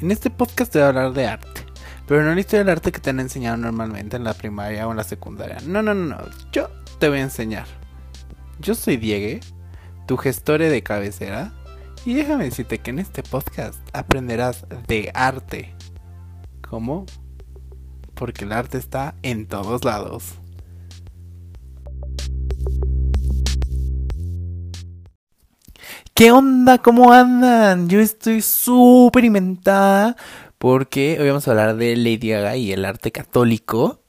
En este podcast te voy a hablar de arte. Pero no la historia del arte que te han enseñado normalmente en la primaria o en la secundaria. No, no, no, no. Yo te voy a enseñar. Yo soy Diego, tu gestore de cabecera. Y déjame decirte que en este podcast aprenderás de arte. ¿Cómo? Porque el arte está en todos lados. ¿Qué onda? ¿Cómo andan? Yo estoy súper inventada porque hoy vamos a hablar de Lady Gaga y el arte católico.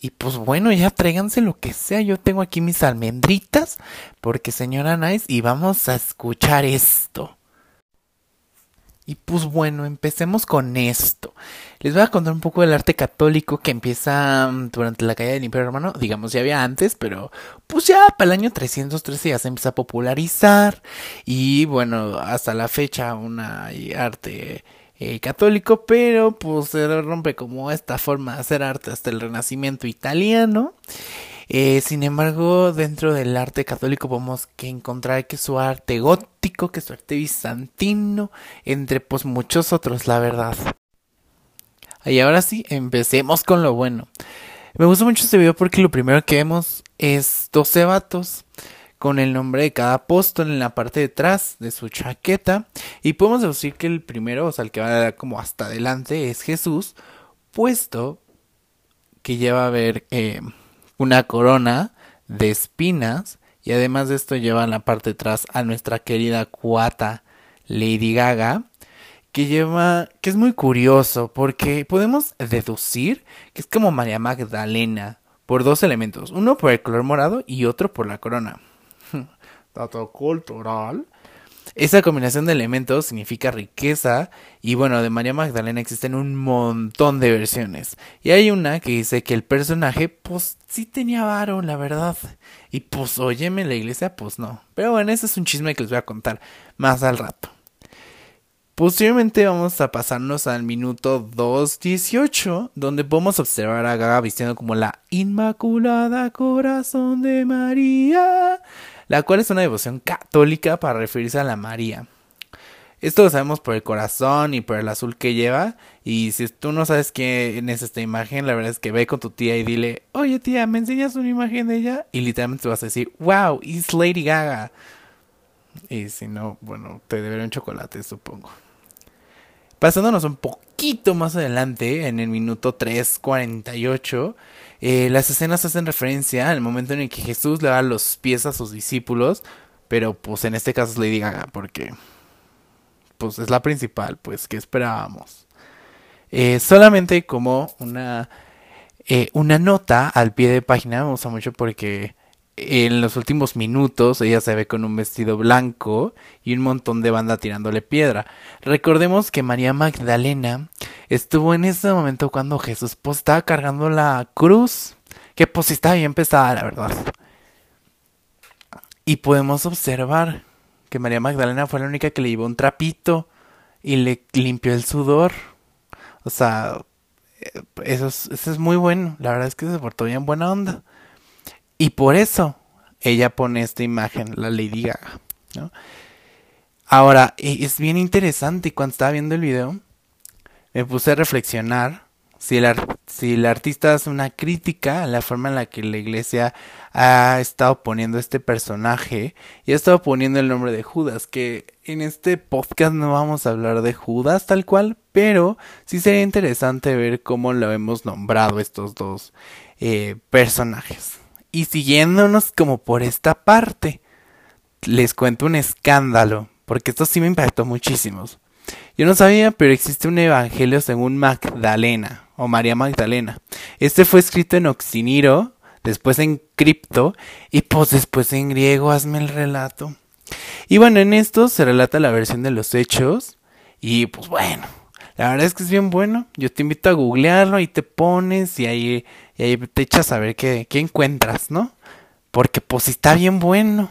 Y pues bueno, ya tráiganse lo que sea. Yo tengo aquí mis almendritas porque señora Nice y vamos a escuchar esto. Y pues bueno, empecemos con esto. Les voy a contar un poco del arte católico que empieza mm, durante la caída del Imperio Romano. Digamos, ya había antes, pero pues ya para el año 313 ya se empieza a popularizar. Y bueno, hasta la fecha una arte eh, católico, pero pues se rompe como esta forma de hacer arte hasta el Renacimiento italiano. Eh, sin embargo, dentro del arte católico podemos que encontrar que su arte gótico, que su arte bizantino, entre pues muchos otros, la verdad. Y ahora sí, empecemos con lo bueno. Me gusta mucho este video porque lo primero que vemos es 12 vatos con el nombre de cada apóstol en la parte de atrás de su chaqueta. Y podemos decir que el primero, o sea, el que va como hasta adelante, es Jesús, puesto que lleva a ver una corona de espinas y además de esto lleva en la parte de atrás a nuestra querida cuata Lady Gaga que lleva que es muy curioso porque podemos deducir que es como María Magdalena por dos elementos, uno por el color morado y otro por la corona. Dato cultural. Esa combinación de elementos significa riqueza y bueno, de María Magdalena existen un montón de versiones. Y hay una que dice que el personaje pues sí tenía varo, la verdad. Y pues óyeme la iglesia, pues no. Pero bueno, ese es un chisme que les voy a contar más al rato. Posteriormente vamos a pasarnos al minuto 2.18, donde podemos observar a Gaga vistiendo como la Inmaculada Corazón de María la cual es una devoción católica para referirse a la María. Esto lo sabemos por el corazón y por el azul que lleva. Y si tú no sabes quién es esta imagen, la verdad es que ve con tu tía y dile, oye tía, ¿me enseñas una imagen de ella? Y literalmente vas a decir, wow, es Lady Gaga. Y si no, bueno, te deberé un chocolate, supongo. Pasándonos un poquito más adelante, en el minuto 3.48, eh, las escenas hacen referencia al momento en el que Jesús le da los pies a sus discípulos, pero pues en este caso es Lady Gaga, porque pues es la principal, pues que esperábamos. Eh, solamente como una, eh, una nota al pie de página, me gusta mucho porque en los últimos minutos ella se ve con un vestido blanco y un montón de banda tirándole piedra. Recordemos que María Magdalena estuvo en ese momento cuando Jesús pues, estaba cargando la cruz, que pues estaba bien pesada, la verdad. Y podemos observar que María Magdalena fue la única que le llevó un trapito y le limpió el sudor. O sea, eh, eso es, eso es muy bueno. La verdad es que se portó bien buena onda. Y por eso ella pone esta imagen, la Lady Gaga. Ahora, es bien interesante. Cuando estaba viendo el video, me puse a reflexionar si el, si el artista hace una crítica a la forma en la que la iglesia ha estado poniendo este personaje y ha estado poniendo el nombre de Judas, que en este podcast no vamos a hablar de Judas tal cual, pero sí sería interesante ver cómo lo hemos nombrado estos dos eh, personajes. Y siguiéndonos como por esta parte, les cuento un escándalo, porque esto sí me impactó muchísimo. Yo no sabía, pero existe un evangelio según Magdalena o María Magdalena. Este fue escrito en Oxiniro, después en cripto y pues después en griego, hazme el relato. Y bueno, en esto se relata la versión de los hechos y pues bueno, la verdad es que es bien bueno. Yo te invito a googlearlo y te pones y ahí, y ahí te echas a ver qué, qué encuentras, ¿no? Porque pues está bien bueno.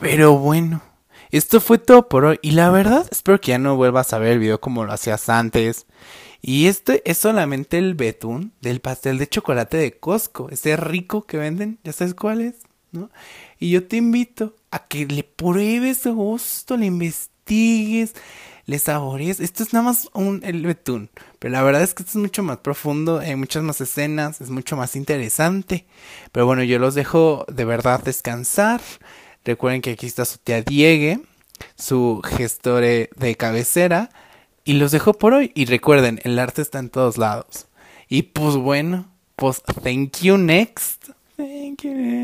Pero bueno, esto fue todo por hoy. Y la verdad, espero que ya no vuelvas a ver el video como lo hacías antes. Y este es solamente el betún del pastel de chocolate de Costco. Ese rico que venden, ya sabes cuál es, ¿no? Y yo te invito a que le pruebes gusto, le investigues, les saborees. Esto es nada más un el betún, pero la verdad es que esto es mucho más profundo, hay muchas más escenas, es mucho más interesante. Pero bueno, yo los dejo de verdad descansar. Recuerden que aquí está su tía Diegue, su gestore de cabecera. Y los dejo por hoy. Y recuerden, el arte está en todos lados. Y pues bueno, pues thank you next. Thank you.